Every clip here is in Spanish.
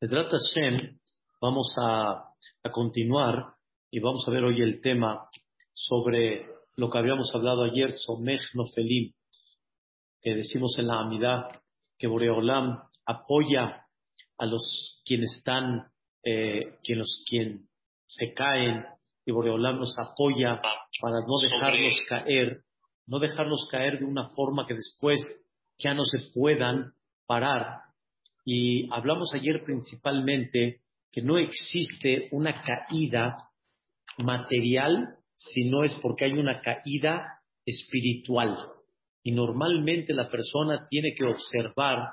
Pedrat Hashem, vamos a, continuar y vamos a ver hoy el tema sobre lo que habíamos hablado ayer, Somech Nofelim, que decimos en la Amidad que Boreolam apoya a los quienes están, eh, quienes, quien se caen, y Boreolam nos apoya para no dejarlos caer, no dejarlos caer de una forma que después ya no se puedan parar y hablamos ayer principalmente que no existe una caída material si no es porque hay una caída espiritual. Y normalmente la persona tiene que observar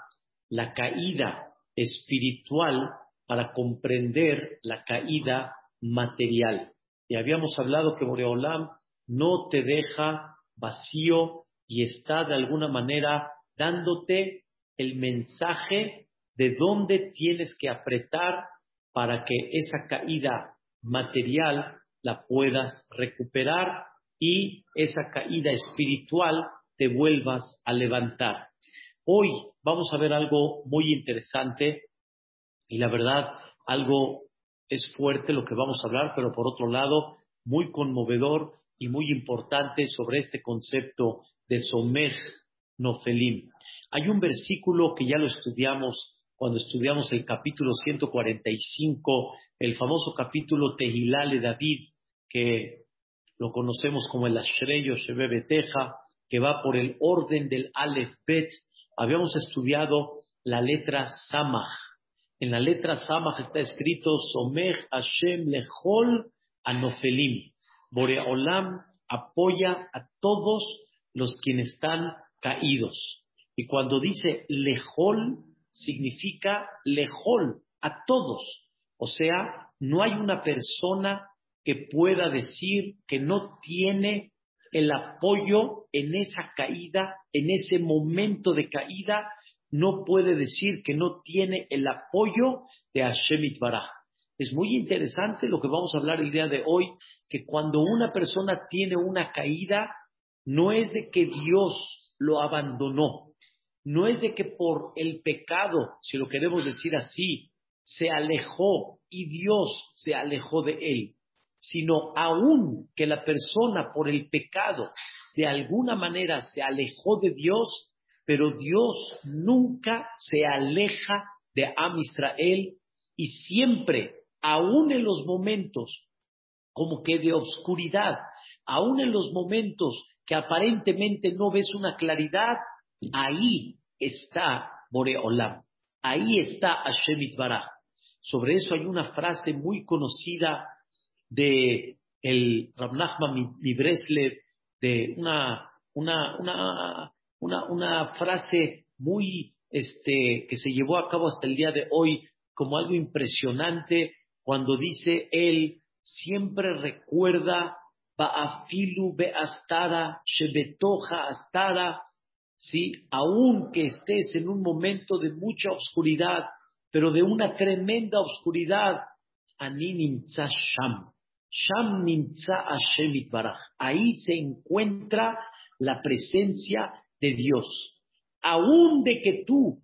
la caída espiritual para comprender la caída material. Y habíamos hablado que Boreolam no te deja vacío y está de alguna manera dándote el mensaje de dónde tienes que apretar para que esa caída material la puedas recuperar y esa caída espiritual te vuelvas a levantar. Hoy vamos a ver algo muy interesante y la verdad algo es fuerte lo que vamos a hablar, pero por otro lado muy conmovedor y muy importante sobre este concepto de Somej Nofelim. Hay un versículo que ya lo estudiamos cuando estudiamos el capítulo 145, el famoso capítulo Tehilá de David, que lo conocemos como el Ashreyo Beteja, que va por el orden del Aleph Bet. Habíamos estudiado la letra Samach. En la letra Samach está escrito Somech Hashem Lechol Anofelim. Boreolam apoya a todos los quienes están caídos. Y cuando dice Lejol, significa lejol, a todos. O sea, no hay una persona que pueda decir que no tiene el apoyo en esa caída, en ese momento de caída, no puede decir que no tiene el apoyo de Hashem Itbaraj. Es muy interesante lo que vamos a hablar el día de hoy, que cuando una persona tiene una caída, no es de que Dios lo abandonó, no es de que por el pecado, si lo queremos decir así, se alejó y Dios se alejó de él, sino aún que la persona por el pecado de alguna manera se alejó de Dios, pero Dios nunca se aleja de Am Israel y siempre, aún en los momentos como que de oscuridad, aún en los momentos que aparentemente no ves una claridad, Ahí está Boreolam, ahí está Hashem Itbaraj. Sobre eso hay una frase muy conocida de el Rav Mibreslev, de una, una, una, una, una frase muy este, que se llevó a cabo hasta el día de hoy como algo impresionante cuando dice él siempre recuerda Ba'afilu be'astara, Shebetoja astara, ¿sí? Aunque estés en un momento de mucha oscuridad, pero de una tremenda oscuridad, Ahí se encuentra la presencia de Dios. Aún de que tú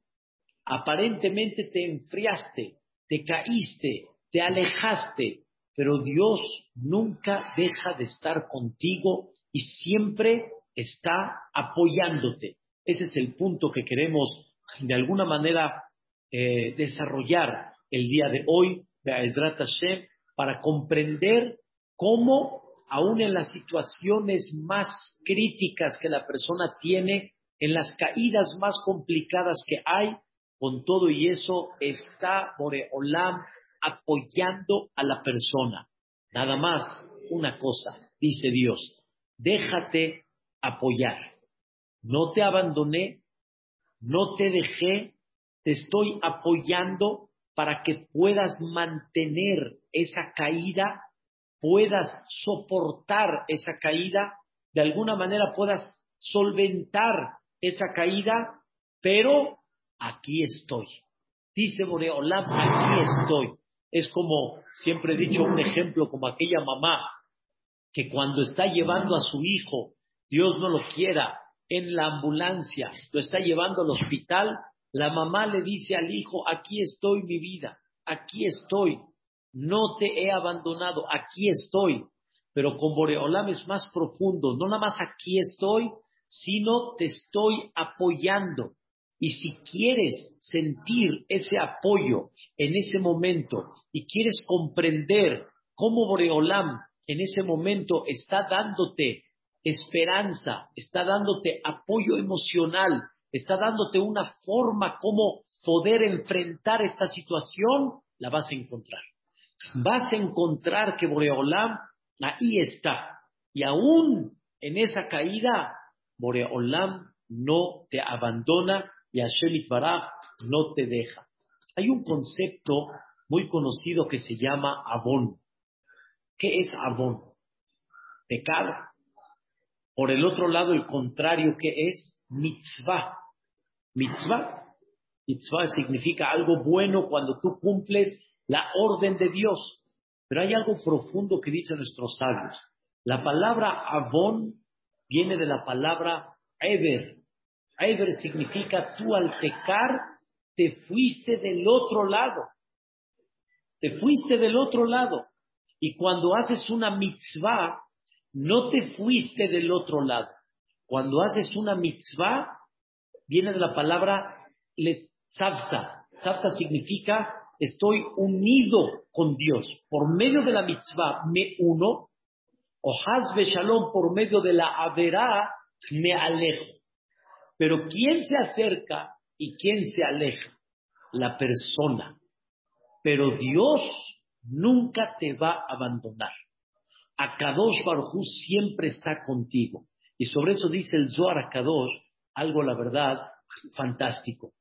aparentemente te enfriaste, te caíste, te alejaste, pero Dios nunca deja de estar contigo y siempre está apoyándote. Ese es el punto que queremos de alguna manera eh, desarrollar el día de hoy, Hashem, para comprender cómo, aún en las situaciones más críticas que la persona tiene, en las caídas más complicadas que hay, con todo y eso está Boreolam apoyando a la persona. Nada más una cosa, dice Dios, déjate apoyar no te abandoné, no te dejé, te estoy apoyando para que puedas mantener esa caída, puedas soportar esa caída, de alguna manera puedas solventar esa caída, pero aquí estoy. Dice Boreolam, aquí estoy. Es como, siempre he dicho un ejemplo, como aquella mamá que cuando está llevando a su hijo, Dios no lo quiera, en la ambulancia, lo está llevando al hospital, la mamá le dice al hijo, aquí estoy mi vida, aquí estoy, no te he abandonado, aquí estoy. Pero con Boreolam es más profundo, no nada más aquí estoy, sino te estoy apoyando. Y si quieres sentir ese apoyo en ese momento y quieres comprender cómo Boreolam en ese momento está dándote esperanza, está dándote apoyo emocional, está dándote una forma como poder enfrentar esta situación, la vas a encontrar. Vas a encontrar que Boreolam ahí está. Y aún en esa caída, Boreolam no te abandona y Hashem Baraj no te deja. Hay un concepto muy conocido que se llama Abón. ¿Qué es Abón? Pecado. Por el otro lado, el contrario, ¿qué es? Mitzvah. Mitzvah. Mitzvah significa algo bueno cuando tú cumples la orden de Dios. Pero hay algo profundo que dicen nuestros sabios. La palabra Avon viene de la palabra Eber. Eber significa tú al pecar te fuiste del otro lado. Te fuiste del otro lado. Y cuando haces una mitzvah, no te fuiste del otro lado. Cuando haces una mitzvah, viene de la palabra letzavta. Tzavta significa estoy unido con Dios. Por medio de la mitzvah me uno, o hazbe shalom por medio de la averá me alejo. Pero ¿quién se acerca y quién se aleja? La persona. Pero Dios nunca te va a abandonar. Akadosh Baruj siempre está contigo. Y sobre eso dice el Zohar Akadosh algo, la verdad, fantástico.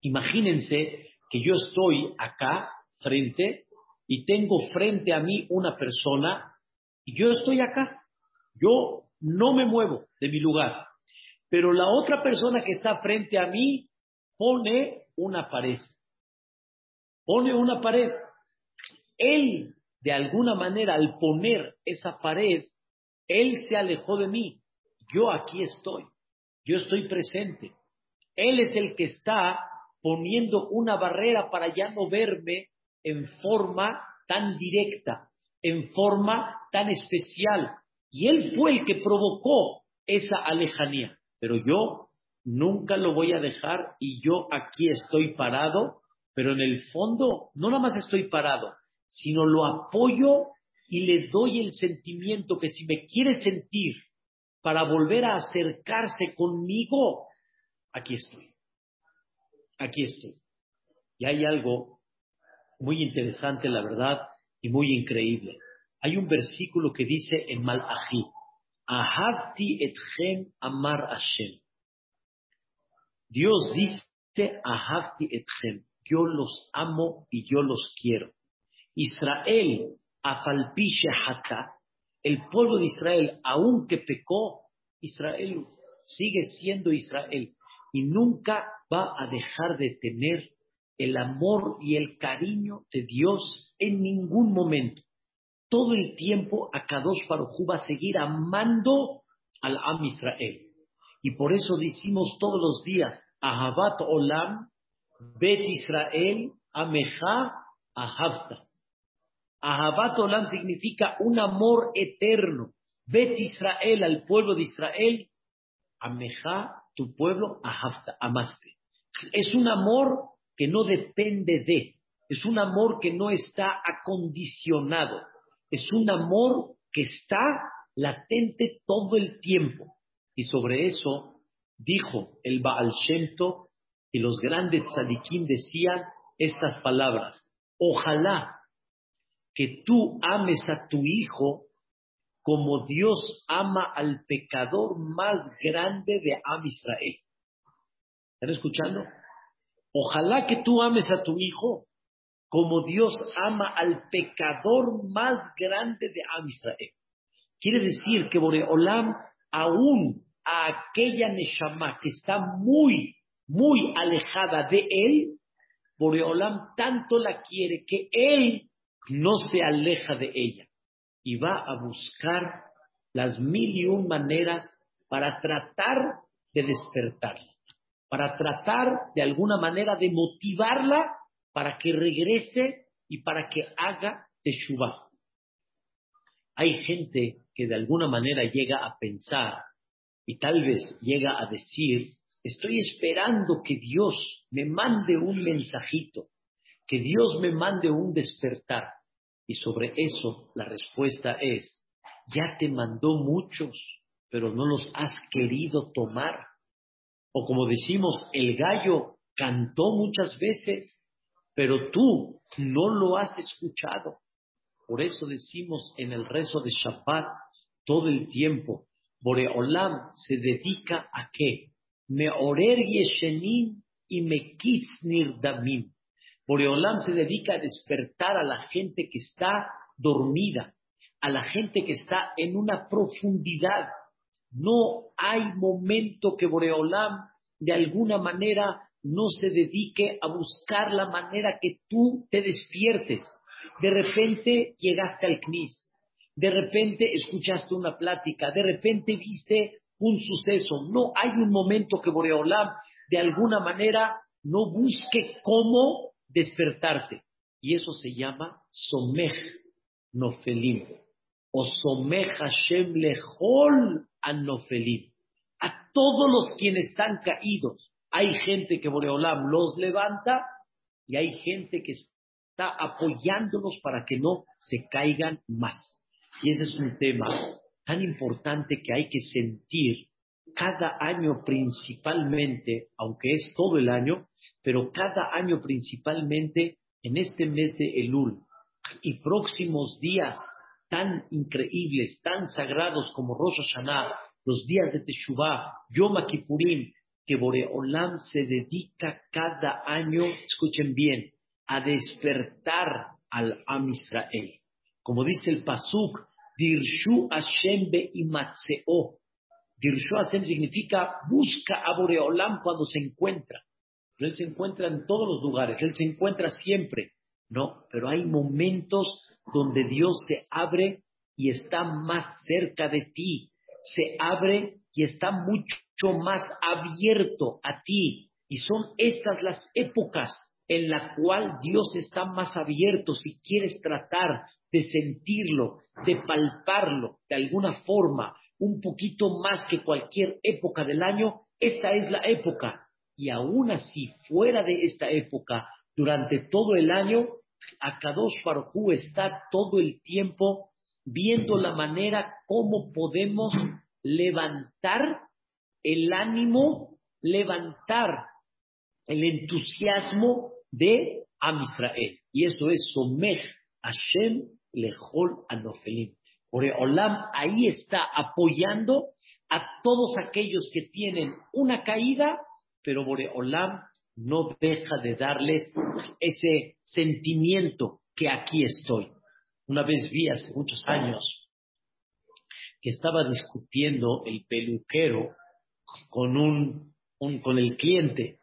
Imagínense que yo estoy acá frente y tengo frente a mí una persona y yo estoy acá. Yo no me muevo de mi lugar. Pero la otra persona que está frente a mí pone una pared. Pone una pared. Él, de alguna manera, al poner esa pared, él se alejó de mí. Yo aquí estoy. Yo estoy presente. Él es el que está poniendo una barrera para ya no verme en forma tan directa, en forma tan especial. Y Él fue el que provocó esa alejanía. Pero yo nunca lo voy a dejar y yo aquí estoy parado, pero en el fondo no nada más estoy parado, sino lo apoyo y le doy el sentimiento que si me quiere sentir para volver a acercarse conmigo, aquí estoy aquí estoy. Y hay algo muy interesante, la verdad, y muy increíble. Hay un versículo que dice en Malachi, Ahavti etchem amar Hashem. Dios dice, Ahavti etchem, yo los amo y yo los quiero. Israel, afalpishe hata, el pueblo de Israel, aunque pecó, Israel sigue siendo Israel y nunca va a dejar de tener el amor y el cariño de Dios en ningún momento. Todo el tiempo Akadosh Baruj va a seguir amando al Am Israel. Y por eso decimos todos los días, Ahabat Olam, Bet Israel, Ameja, Ahavta. Ahabat Olam significa un amor eterno. Bet Israel al pueblo de Israel, Ameja, tu pueblo, Ahavta, amaste. Es un amor que no depende de, es un amor que no está acondicionado, es un amor que está latente todo el tiempo. Y sobre eso dijo el Baal Shemto y los grandes tzadikim decían estas palabras, ojalá que tú ames a tu hijo como Dios ama al pecador más grande de Am Israel. ¿Están escuchando? Ojalá que tú ames a tu hijo como Dios ama al pecador más grande de Am Israel. Quiere decir que Boreolam, aún a aquella Neshama que está muy, muy alejada de él, Boreolam tanto la quiere que él no se aleja de ella y va a buscar las mil y un maneras para tratar de despertarla para tratar de alguna manera de motivarla para que regrese y para que haga Teshuvah. Hay gente que de alguna manera llega a pensar y tal vez llega a decir, estoy esperando que Dios me mande un mensajito, que Dios me mande un despertar. Y sobre eso la respuesta es, ya te mandó muchos, pero no los has querido tomar. O como decimos, el gallo cantó muchas veces, pero tú no lo has escuchado. Por eso decimos en el rezo de Shabbat todo el tiempo, Boreolam se dedica a qué? Meorer yeshenim y mekitz nirdamim. Boreolam se dedica a despertar a la gente que está dormida, a la gente que está en una profundidad. No hay momento que Boreolam de alguna manera no se dedique a buscar la manera que tú te despiertes. De repente llegaste al CNIS, de repente escuchaste una plática, de repente viste un suceso. No hay un momento que Boreolam de alguna manera no busque cómo despertarte. Y eso se llama Somej Nofelim. O Somej Hashem Lehol Anofelim. A todos los quienes están caídos. Hay gente que Boreolam los levanta y hay gente que está apoyándolos para que no se caigan más. Y ese es un tema tan importante que hay que sentir cada año principalmente, aunque es todo el año, pero cada año principalmente en este mes de Elul y próximos días tan increíbles, tan sagrados como Rosh Hashanah, los días de Teshuvah, Yom Kippurim, que Boreolam se dedica cada año, escuchen bien, a despertar al Am Israel. Como dice el Pasuk, Dirshu Hashem Imatseo. Dirshu Hashem significa busca a Boreolam cuando se encuentra. Él se encuentra en todos los lugares, Él se encuentra siempre. No, pero hay momentos donde Dios se abre y está más cerca de ti. Se abre y está mucho más abierto a ti. Y son estas las épocas en la cual Dios está más abierto si quieres tratar de sentirlo, de palparlo de alguna forma, un poquito más que cualquier época del año, esta es la época. Y aún así, fuera de esta época, durante todo el año, Akadosh Baruj está todo el tiempo viendo la manera cómo podemos levantar el ánimo, levantar el entusiasmo de Am Israel. Y eso es Somech Hashem Lejol Anofelim. Olam ahí está apoyando a todos aquellos que tienen una caída, pero Boreolam no deja de darles ese sentimiento que aquí estoy. Una vez vi hace muchos años que estaba discutiendo el peluquero con un, con el cliente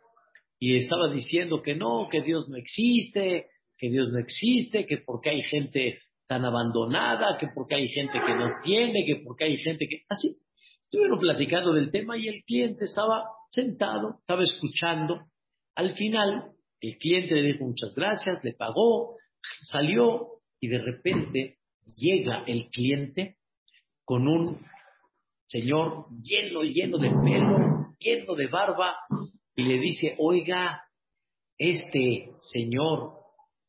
y estaba diciendo que no, que Dios no existe, que Dios no existe, que porque hay gente tan abandonada, que porque hay gente que no tiene, que porque hay gente que... Así, estuvieron platicando del tema y el cliente estaba sentado, estaba escuchando. Al final, el cliente le dijo muchas gracias, le pagó, salió y de repente llega el cliente con un señor lleno, lleno de pelo, lleno de barba, y le dice, oiga, este señor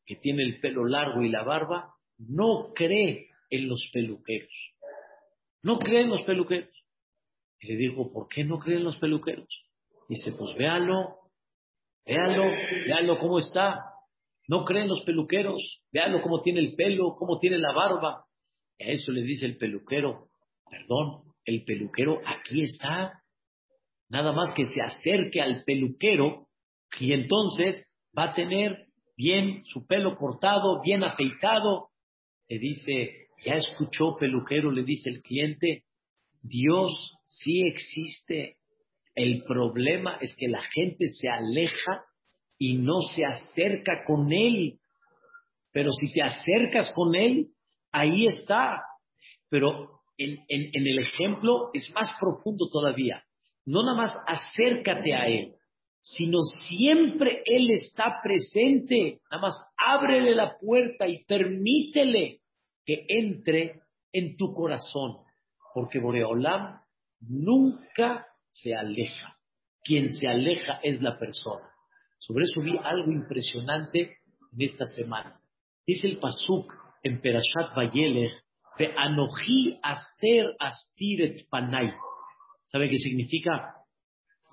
que tiene el pelo largo y la barba, no cree en los peluqueros. No cree en los peluqueros. Y le dijo, ¿por qué no cree en los peluqueros? Dice, pues véalo, véalo, véalo cómo está. No cree en los peluqueros, véalo cómo tiene el pelo, cómo tiene la barba. Y a eso le dice el peluquero, perdón, el peluquero aquí está. Nada más que se acerque al peluquero y entonces va a tener bien su pelo cortado, bien afeitado, le dice, ya escuchó peluquero, le dice el cliente, Dios sí existe. El problema es que la gente se aleja y no se acerca con él. Pero si te acercas con él, ahí está. Pero en, en el ejemplo es más profundo todavía. No nada más acércate a él, sino siempre Él está presente. Nada más ábrele la puerta y permítele que entre en tu corazón, porque Boreolam nunca se aleja. Quien se aleja es la persona. Sobre eso vi algo impresionante en esta semana. Dice el Pasuk en Perashat Vayelech, Ve Anoji Aster Astiret Panay. ¿Sabe qué significa?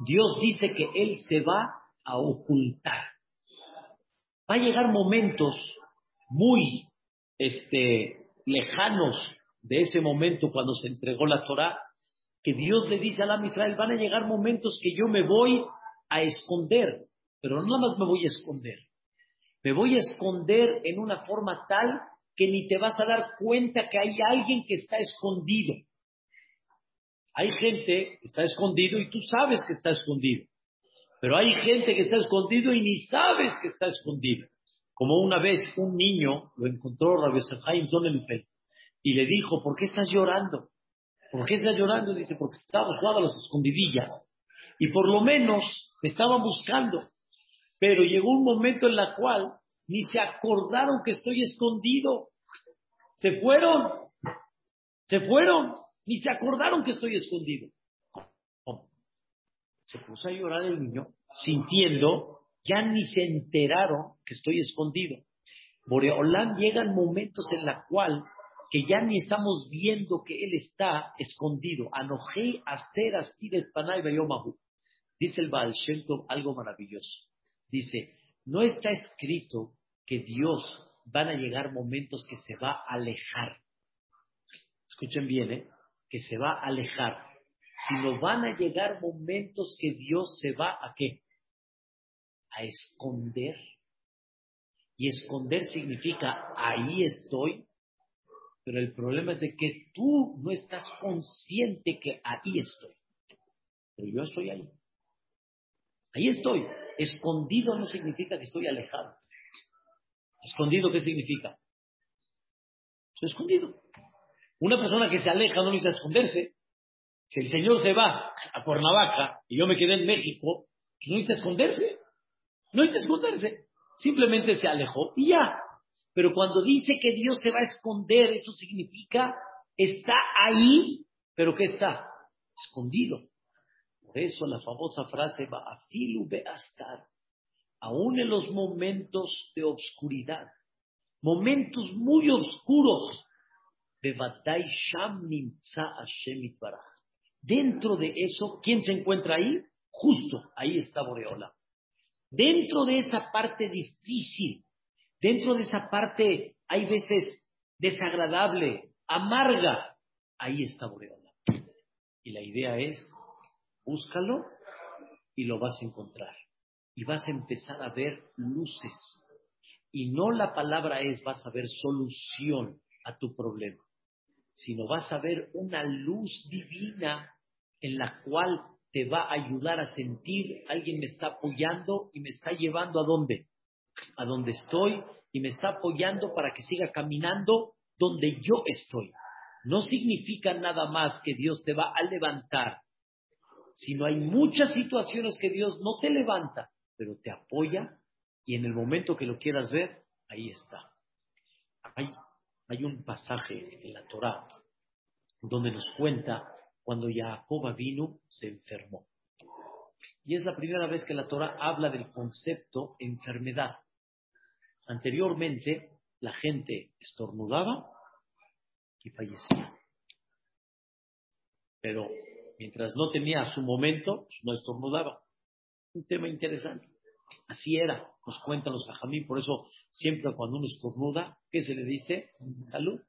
Dios dice que Él se va a ocultar. Va a llegar momentos muy este, lejanos de ese momento cuando se entregó la Torah, que Dios le dice a la Israel, van a llegar momentos que yo me voy a esconder, pero no nada más me voy a esconder, me voy a esconder en una forma tal que ni te vas a dar cuenta que hay alguien que está escondido. Hay gente que está escondido y tú sabes que está escondido. Pero hay gente que está escondido y ni sabes que está escondido. Como una vez un niño lo encontró Rabbi Sefhaim Sonnenfeld y le dijo, ¿por qué estás llorando? ¿Por qué estás llorando? Dice, porque estaba jugando a las escondidillas y por lo menos me estaban buscando. Pero llegó un momento en la cual ni se acordaron que estoy escondido. Se fueron, se fueron, ni se acordaron que estoy escondido. Se puso a llorar el niño, sintiendo, ya ni se enteraron que estoy escondido. Boreolán llegan momentos en la cual que ya ni estamos viendo que él está escondido. Anojei aster astiret panay Dice el Baal Shem algo maravilloso. Dice, no está escrito que Dios van a llegar momentos que se va a alejar. Escuchen bien, ¿eh? Que se va a alejar, sino van a llegar momentos que Dios se va a qué? A esconder. Y esconder significa ahí estoy, pero el problema es de que tú no estás consciente que ahí estoy. Pero yo estoy ahí. Ahí estoy. Escondido no significa que estoy alejado. Escondido, ¿qué significa? Estoy escondido. Una persona que se aleja no necesita esconderse. Si el Señor se va a Cuernavaca y yo me quedé en México, pues no necesita esconderse. No necesita esconderse. Simplemente se alejó y ya. Pero cuando dice que Dios se va a esconder, eso significa está ahí, pero ¿qué está? Escondido. Por eso la famosa frase va a filu beastar, aún en los momentos de obscuridad, momentos muy oscuros, Dentro de eso, ¿quién se encuentra ahí? Justo, ahí está Boreola. Dentro de esa parte difícil, dentro de esa parte, hay veces desagradable, amarga, ahí está Boreola. Y la idea es, búscalo y lo vas a encontrar. Y vas a empezar a ver luces. Y no la palabra es, vas a ver solución a tu problema sino vas a ver una luz divina en la cual te va a ayudar a sentir, alguien me está apoyando y me está llevando a dónde? A donde estoy y me está apoyando para que siga caminando donde yo estoy. No significa nada más que Dios te va a levantar, sino hay muchas situaciones que Dios no te levanta, pero te apoya y en el momento que lo quieras ver, ahí está. Hay hay un pasaje en la Torá donde nos cuenta cuando Jacob vino se enfermó. Y es la primera vez que la Torah habla del concepto enfermedad. Anteriormente la gente estornudaba y fallecía. Pero mientras no tenía su momento, pues, no estornudaba. Un tema interesante. Así era, nos cuentan los jajamín, por eso siempre cuando uno estornuda, ¿qué se le dice? Salud.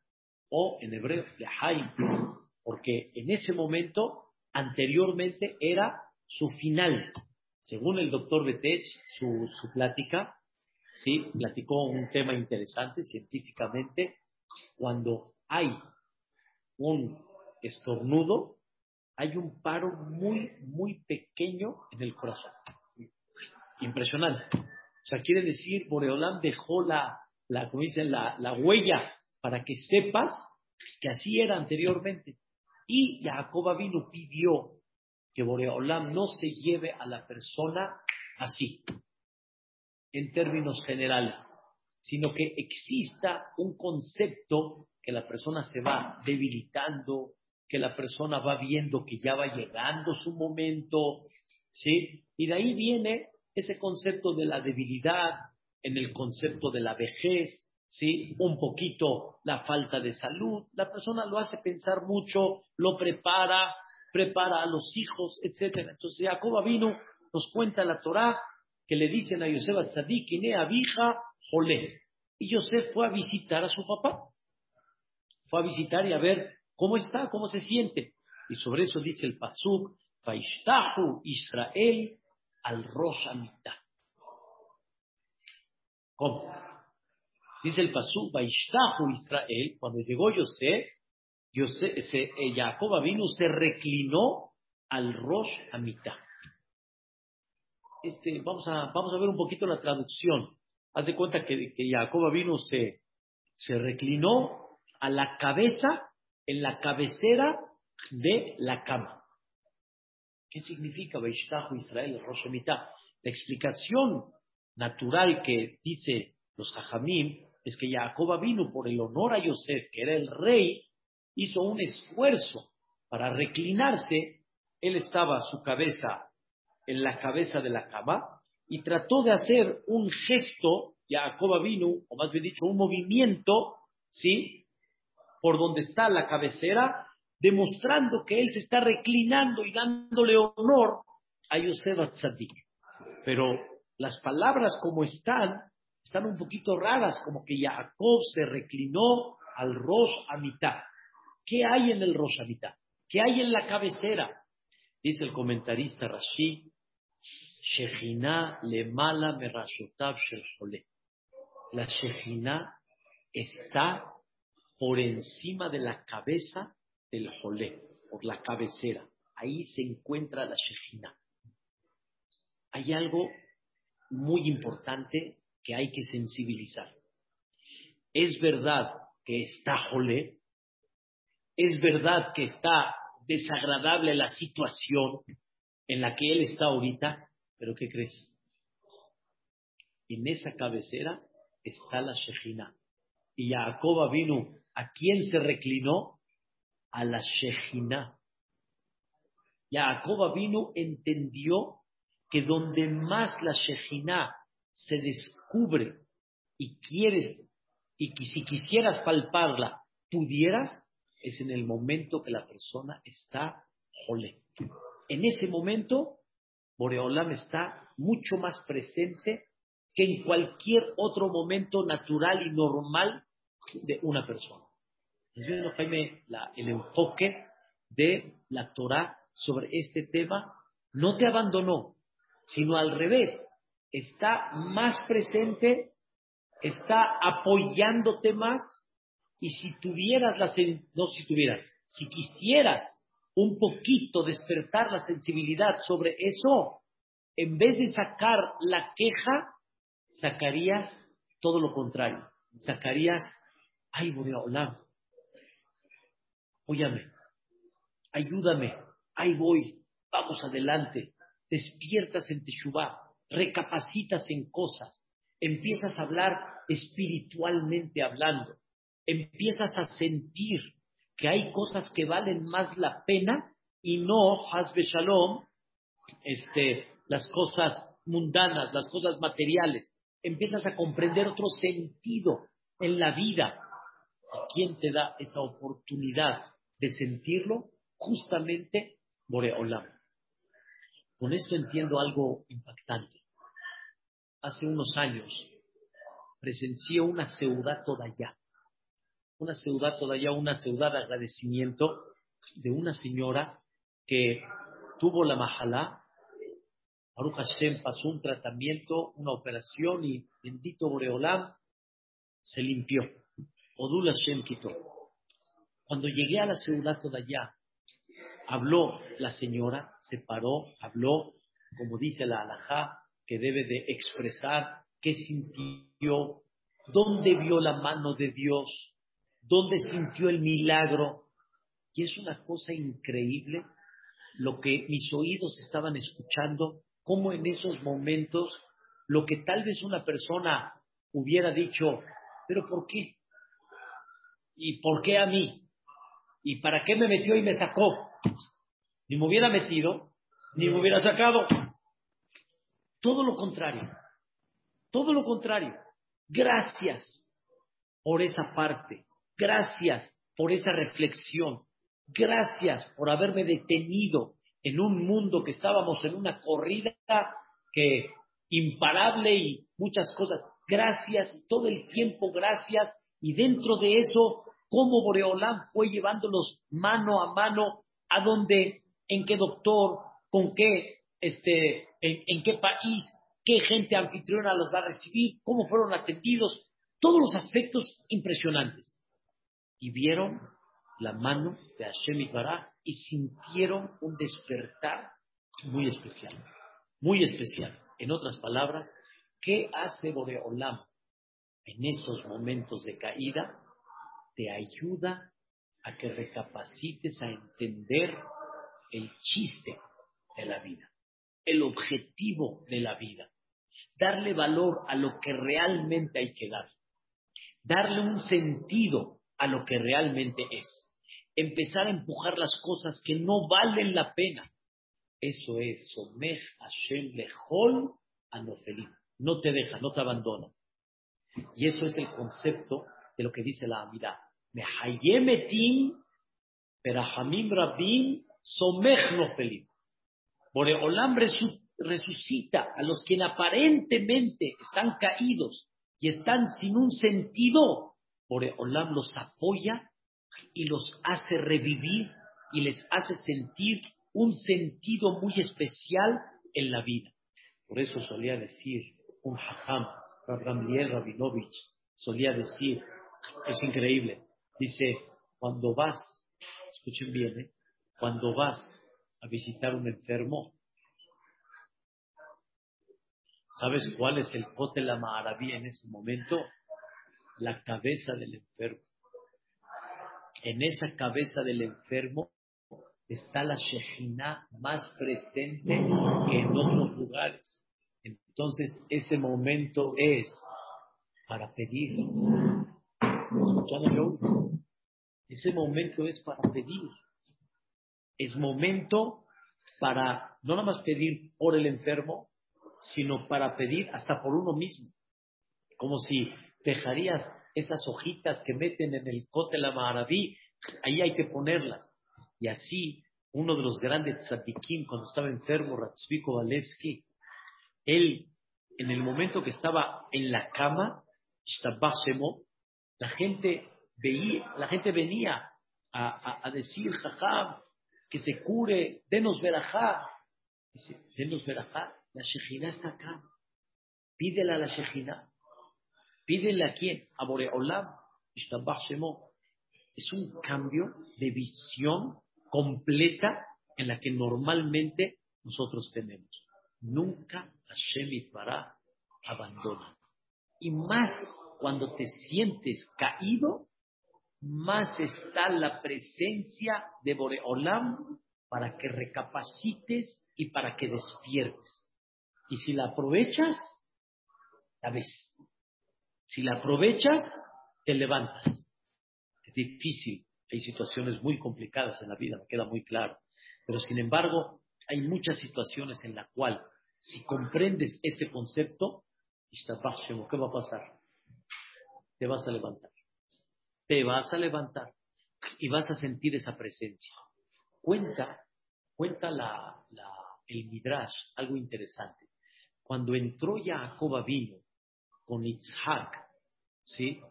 O en hebreo, lehaim, porque en ese momento, anteriormente, era su final. Según el doctor Betech, su, su plática, sí, platicó un tema interesante científicamente. Cuando hay un estornudo, hay un paro muy, muy pequeño en el corazón. Impresionante. O sea, quiere decir, Boreolán dejó la, la como la, la huella para que sepas que así era anteriormente. Y Jacob vino pidió que Boreolam no se lleve a la persona así, en términos generales, sino que exista un concepto que la persona se va debilitando, que la persona va viendo que ya va llegando su momento, ¿sí? Y de ahí viene ese concepto de la debilidad, en el concepto de la vejez, ¿sí? Un poquito la falta de salud. La persona lo hace pensar mucho, lo prepara, prepara a los hijos, etc. Entonces Jacob vino, nos cuenta la Torá que le dicen a Yosef Atzadik, abija jolé. Y Yosef fue a visitar a su papá. Fue a visitar y a ver cómo está, cómo se siente. Y sobre eso dice el Pasuk, Faishtahu Israel al Rosh ¿Cómo? Dice el Pasú, Vaishtahu Israel, cuando llegó Yosef, Yosef se, eh, Jacob vino, se reclinó al Rosh Hamitah. Este, vamos, a, vamos a ver un poquito la traducción. Haz de cuenta que, que Jacob vino se, se reclinó a la cabeza, en la cabecera de la cama. ¿Qué significa Vaishtahu Israel, Rosh Hamitah? La explicación natural que dice los Jajamim es que Jacob vino por el honor a Yosef, que era el rey, hizo un esfuerzo para reclinarse. Él estaba su cabeza en la cabeza de la cama y trató de hacer un gesto, Jacob vino, o más bien dicho, un movimiento, ¿sí? Por donde está la cabecera, demostrando que él se está reclinando y dándole honor a Yosef Atzadik. Pero las palabras como están, están un poquito raras, como que Jacob se reclinó al Rosh mitad. ¿Qué hay en el Rosh mitad? ¿Qué hay en la cabecera? Dice el comentarista Rashi, Shejina le mala merashotab shel La Shejina está por encima de la cabeza del Jolé, por la cabecera. Ahí se encuentra la Shejina. Hay algo muy importante que hay que sensibilizar. Es verdad que está jolé, es verdad que está desagradable la situación en la que él está ahorita, pero ¿qué crees? En esa cabecera está la Shejina. Y Jacob vino, ¿a quién se reclinó? A la Shejina. Jacob vino, entendió que donde más la Shejina se descubre y quieres, y que si quisieras palparla, pudieras, es en el momento que la persona está jole. En ese momento, Boreolam está mucho más presente que en cualquier otro momento natural y normal de una persona. Es bien, Jaime, el enfoque de la Torah sobre este tema. No te abandonó, sino al revés, está más presente, está apoyándote más, y si tuvieras la, no si tuvieras, si quisieras un poquito despertar la sensibilidad sobre eso, en vez de sacar la queja, sacarías todo lo contrario. Sacarías, ay, voy a óyame, ayúdame, ahí voy, vamos adelante, despiertas en Teshuvah, recapacitas en cosas, empiezas a hablar espiritualmente hablando, empiezas a sentir que hay cosas que valen más la pena y no, Hasbe Shalom, este, las cosas mundanas, las cosas materiales. Empiezas a comprender otro sentido en la vida. quién te da esa oportunidad de sentirlo? Justamente Boreolam. Con esto entiendo algo impactante. Hace unos años presencié una ciudad toda. Una ciudad toda allá, una ciudad de agradecimiento de una señora que tuvo la majalá. Baruch Hashem pasó un tratamiento, una operación y bendito Boreolam se limpió. Odul Hashem quitó. Cuando llegué a la ciudad toda allá, Habló la señora, se paró, habló, como dice la alajá, que debe de expresar qué sintió, dónde vio la mano de Dios, dónde sintió el milagro. Y es una cosa increíble lo que mis oídos estaban escuchando cómo en esos momentos lo que tal vez una persona hubiera dicho, pero ¿por qué? ¿Y por qué a mí? ¿Y para qué me metió y me sacó? Ni me hubiera metido, ni me hubiera sacado. Todo lo contrario. Todo lo contrario. Gracias por esa parte. Gracias por esa reflexión. Gracias por haberme detenido en un mundo que estábamos en una corrida que imparable y muchas cosas. Gracias, todo el tiempo gracias. Y dentro de eso, cómo Boreolam fue llevándolos mano a mano a dónde, en qué doctor, con qué, este, en, qué país, qué gente anfitriona los va a recibir, cómo fueron atendidos, todos los aspectos impresionantes. Y vieron la mano de Hashem y y sintieron un despertar muy especial, muy especial. En otras palabras, ¿qué hace Boreolam en estos momentos de caída? Te ayuda a que recapacites a entender el chiste de la vida, el objetivo de la vida, darle valor a lo que realmente hay que dar, darle un sentido a lo que realmente es, empezar a empujar las cosas que no valen la pena. Eso es, Somej Hashem Lehol Anofelim. No te deja, no te abandona. Y eso es el concepto de lo que dice la Amida. Mehayemetim, Perahamim Rabim, Somej Nofelim. Boreolam resucita a los que aparentemente están caídos y están sin un sentido. Boreolam los apoya y los hace revivir y les hace sentir un sentido muy especial en la vida. Por eso solía decir un hajam, Gamliel Rabinovich, solía decir, es increíble, dice, cuando vas, escuchen bien, ¿eh? cuando vas a visitar un enfermo, ¿sabes cuál es el cote la en ese momento? La cabeza del enfermo. En esa cabeza del enfermo está la Shejina más presente que en otros lugares. Entonces, ese momento es para pedir. Ese momento es para pedir. Es momento para no nada más pedir por el enfermo, sino para pedir hasta por uno mismo. Como si dejarías esas hojitas que meten en el cote la maraví, ahí hay que ponerlas. Y así, uno de los grandes tzadikim, cuando estaba enfermo, Ratzviko Valevsky, él, en el momento que estaba en la cama, la gente veía, la gente venía a, decir, jajam, que se cure, denos verajá. Dice, denos verajá, la Shejina está acá. Pídela a la Shejina. Pídele a quién? A Boreolam. Es un cambio de visión completa en la que normalmente nosotros tenemos. Nunca Hashem Itbará abandona. Y más cuando te sientes caído, más está la presencia de Boreolam para que recapacites y para que despiertes. Y si la aprovechas, la ves. Si la aprovechas, te levantas. Es difícil, hay situaciones muy complicadas en la vida, me queda muy claro. Pero sin embargo, hay muchas situaciones en las cuales, si comprendes este concepto, ¿qué va a pasar? Te vas a levantar. Te vas a levantar y vas a sentir esa presencia. Cuenta, cuenta el Midrash, algo interesante. Cuando entró Jacob vino con Itzhak, ¿sí?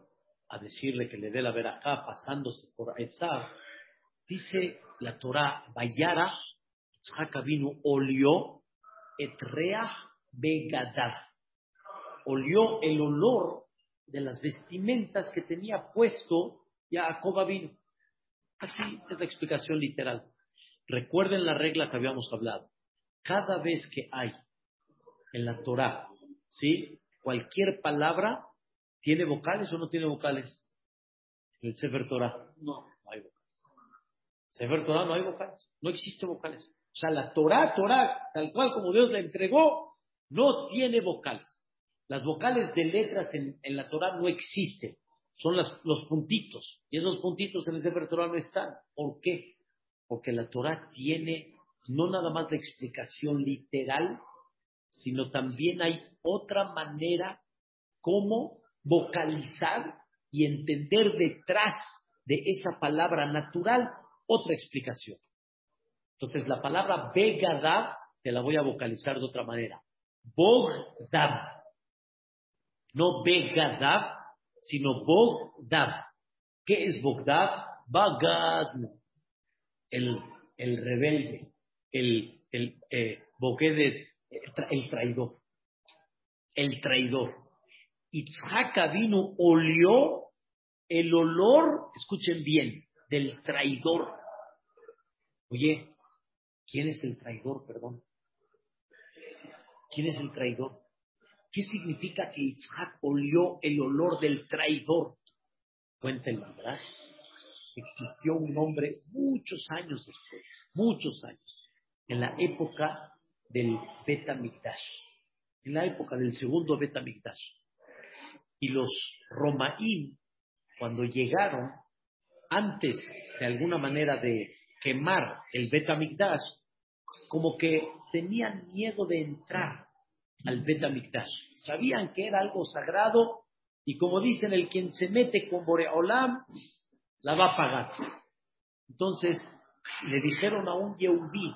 A decirle que le dé la verajá pasándose por Etzar, dice la Torah, Bayara, Itzhak vino, olió, etreah begadah. Olió el olor de las vestimentas que tenía puesto Jacob vino. Así es la explicación literal. Recuerden la regla que habíamos hablado. Cada vez que hay en la Torah, ¿sí? Cualquier palabra tiene vocales o no tiene vocales. En el Sefer Torah no, no hay vocales. Sefer Torah no hay vocales, no existe vocales. O sea, la Torah, Torah, tal cual como Dios la entregó, no tiene vocales. Las vocales de letras en, la Torah no existen. Son los puntitos. Y esos puntitos en el Sefer Torah no están. ¿Por qué? Porque la Torah tiene no nada más la explicación literal, sino también hay otra manera como vocalizar y entender detrás de esa palabra natural otra explicación. Entonces la palabra Begadav te la voy a vocalizar de otra manera. Bogdav. No Begadav, sino Bogdav. ¿Qué es Bogdav? Bagad. El, el rebelde, el, el eh, el traidor. El traidor. Itzhak vino olió el olor, escuchen bien, del traidor. Oye, ¿quién es el traidor, perdón? ¿Quién es el traidor? ¿Qué significa que Itzhak olió el olor del traidor? Cuenta el. Existió un hombre muchos años después, muchos años, en la época del Betamigdash, en la época del segundo Betamigdash. Y los Romaín, cuando llegaron, antes de alguna manera de quemar el Betamigdash, como que tenían miedo de entrar al Betamigdash. Sabían que era algo sagrado y como dicen, el quien se mete con Boreolam la va a pagar. Entonces le dijeron a un Yehudí,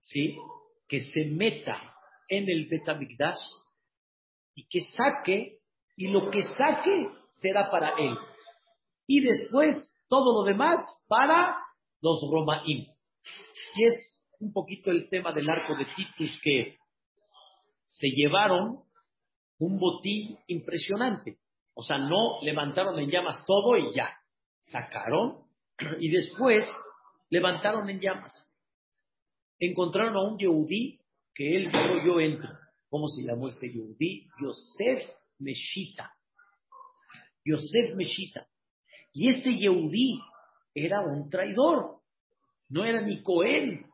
¿sí? Que se meta en el Betamigdash y que saque y lo que saque será para él. Y después todo lo demás para los romaín. Y es un poquito el tema del arco de Titus que se llevaron un botín impresionante. O sea, no levantaron en llamas todo y ya. Sacaron y después levantaron en llamas. Encontraron a un Yehudí que él dijo, yo entro. ¿Cómo se llamó este Yehudí? Yosef Meshita. Yosef Meshita. Y este Yehudí era un traidor. No era ni Cohen.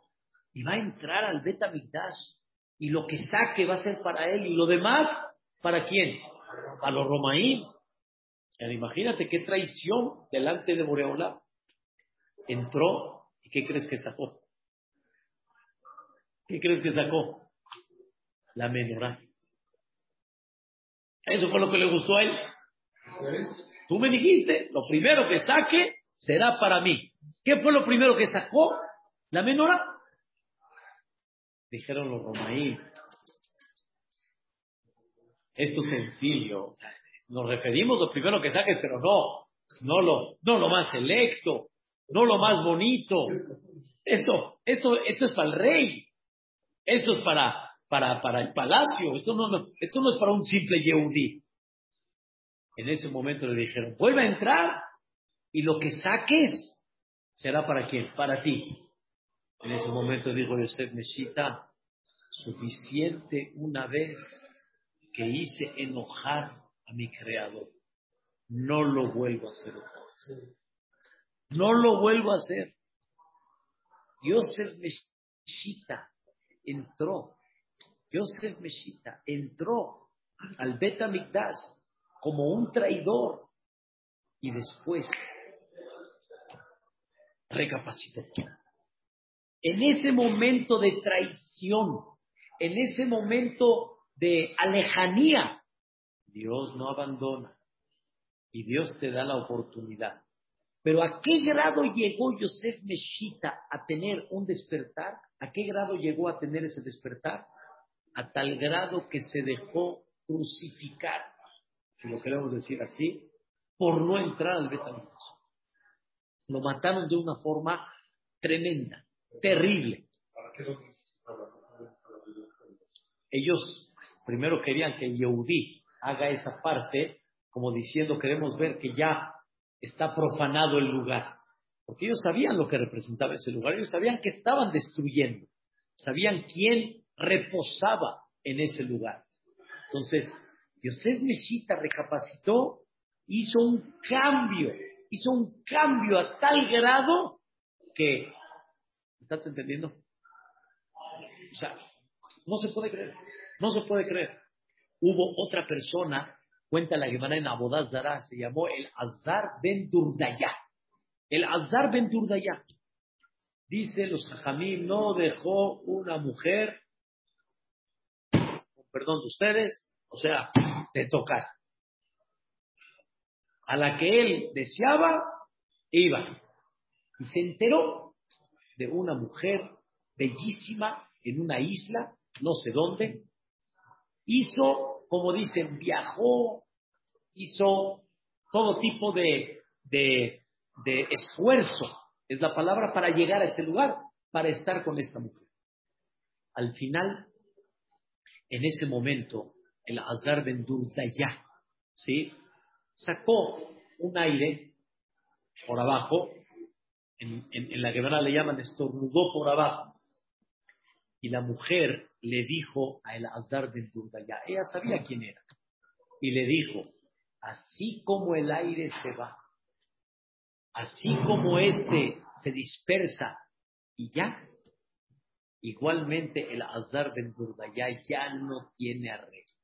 Y va a entrar al Betamigdash. Y lo que saque va a ser para él. Y lo demás, ¿para quién? A los romaín. Imagínate qué traición delante de Boreola. Entró y ¿qué crees que sacó? ¿Qué crees que sacó? La menorá. Eso fue lo que le gustó a él. Tú me dijiste, lo primero que saque será para mí. ¿Qué fue lo primero que sacó? La menora. Dijeron los romaí. Esto es sencillo. Nos referimos lo primero que saques, pero no, no lo, no lo más selecto, no lo más bonito. Esto, esto, esto es para el rey. Esto es para, para, para el palacio. Esto no, esto no es para un simple Yehudi. En ese momento le dijeron, vuelve a entrar y lo que saques será para quién? Para ti. En ese momento dijo Yosef Meshita, suficiente una vez que hice enojar a mi creador. No lo vuelvo a hacer No lo vuelvo a hacer. Yosef Meshita entró Yosef Meshita entró al Beta como un traidor y después recapacitó. En ese momento de traición, en ese momento de alejanía, Dios no abandona y Dios te da la oportunidad. Pero ¿a qué grado llegó Yosef Meshita a tener un despertar? ¿A qué grado llegó a tener ese despertar? a tal grado que se dejó crucificar, si lo queremos decir así, por no entrar al Betamigdash. Lo mataron de una forma tremenda, terrible. Ellos primero querían que Yehudí haga esa parte, como diciendo, queremos ver que ya está profanado el lugar. Porque ellos sabían lo que representaba ese lugar, ellos sabían que estaban destruyendo, sabían quién reposaba en ese lugar. Entonces, Yosef Meshita recapacitó, hizo un cambio, hizo un cambio a tal grado que, ¿estás entendiendo? O sea, no se puede creer. No se puede creer. Hubo otra persona, cuenta la Gemara en Abodaz Zara, se llamó el Azar ben Durdaya. El Azar ben Durdaya. Dice los Jajamim, no dejó una mujer, perdón de ustedes, o sea, de tocar. A la que él deseaba, iba. Y se enteró de una mujer bellísima en una isla, no sé dónde. Hizo, como dicen, viajó, hizo todo tipo de, de, esfuerzo, es la palabra, para llegar a ese lugar, para estar con esta mujer. Al final, en ese momento, el Azar Ben Durdaya, ¿sí? Sacó un aire por abajo, en, en, la guerra le llaman estornudó por abajo, y la mujer le dijo a el Azar Ben Durdaya, ella sabía quién era, y le dijo, así como el aire se va, así como este se dispersa y ya, igualmente el Azar Ben Durdaya ya no tiene arreglo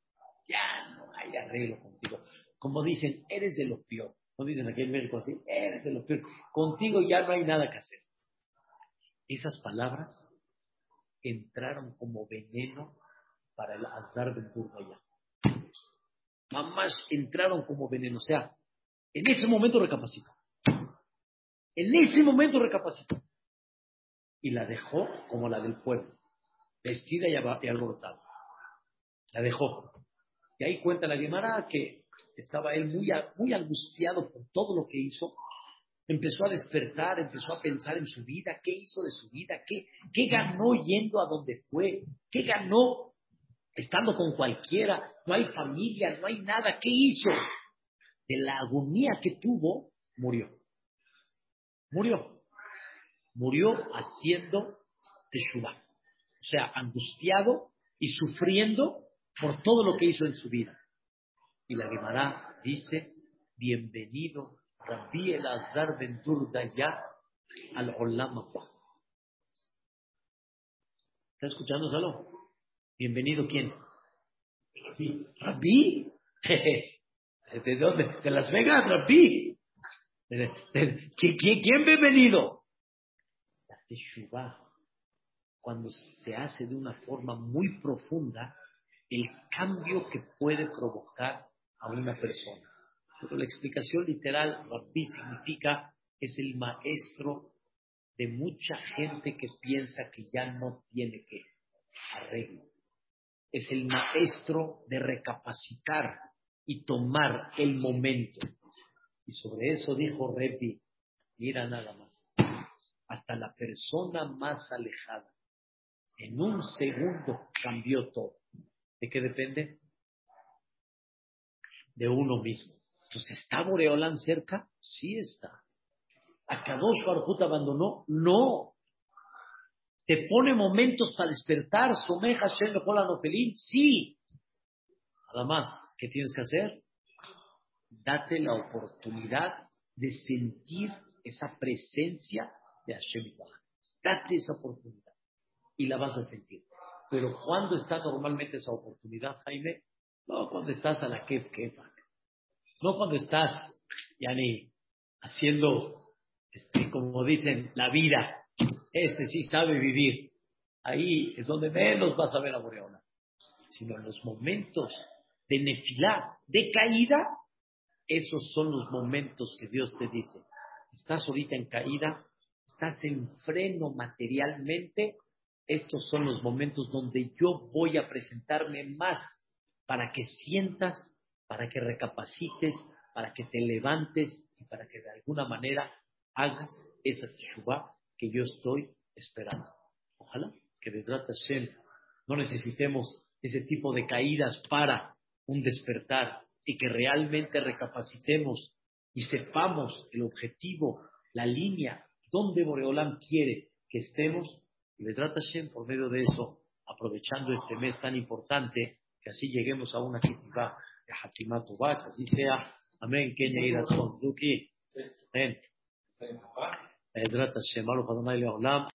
ya no hay arreglo contigo. Como dicen, eres de lo peor. No dicen aquí en México así, eres de lo peor. Contigo ya no hay nada que hacer. Esas palabras entraron como veneno para el Azar del ya. Mamás entraron como veneno. O sea, en ese momento recapacitó. En ese momento recapacitó. Y la dejó como la del pueblo, vestida y alborotada. La dejó. Y ahí cuenta la Gemara que estaba él muy, muy angustiado por todo lo que hizo. Empezó a despertar, empezó a pensar en su vida, qué hizo de su vida, qué, qué ganó yendo a donde fue, qué ganó estando con cualquiera, no hay familia, no hay nada, ¿qué hizo? De la agonía que tuvo, murió. Murió. Murió haciendo teshuva. O sea, angustiado y sufriendo por todo lo que hizo en su vida. Y la Gemara dice, bienvenido Rabbi el Azdar Ben Daya al Olam ¿Está escuchando, Salo? Bienvenido, ¿quién? Rabbi. ¿De dónde? ¿De Las Vegas, Rabbi? ¿Quién bienvenido? La Teshuvah, cuando se hace de una forma muy profunda, el cambio que puede provocar a una persona. Pero la explicación literal, Rabbi significa es el maestro de mucha gente que piensa que ya no tiene que arreglo. Es el maestro de recapacitar y tomar el momento. Y sobre eso dijo Rebbi, mira nada más, hasta la persona más alejada, en un segundo cambió todo. ¿De qué depende? De uno mismo. Entonces, ¿está Boreolán cerca? Sí está. ¿A Kadosh Barjut abandonó? No. ¿Te pone momentos para despertar? ¿Someja Shem Feliz? Sí. Nada más, ¿qué tienes que hacer? Date la oportunidad de sentir esa presencia de Hashem. Date esa oportunidad y la vas a sentir. Pero ¿cuándo está normalmente esa oportunidad, Jaime? No cuando estás a la kef kefa. No cuando estás, yani, haciendo, este, como dicen, la vida. Este sí sabe vivir. Ahí es donde menos vas a ver a Boreola. Sino en los momentos de nefilá, de caída, esos son los momentos que Dios te dice. Estás ahorita en caída, estás en freno materialmente, estos son los momentos donde yo voy a presentarme más para que sientas, para que recapacites, para que te levantes y para que de alguna manera hagas esa teshuvah que yo estoy esperando. Ojalá que de Hashem no necesitemos ese tipo de caídas para un despertar y que realmente recapacitemos y sepamos el objetivo, la línea, donde Boreolam quiere que estemos y le trata por medio de eso, aprovechando este mes tan importante, que así lleguemos a una kitivá de Hatimat que así sea. Amén. Kenya ira son. Duki. Amén.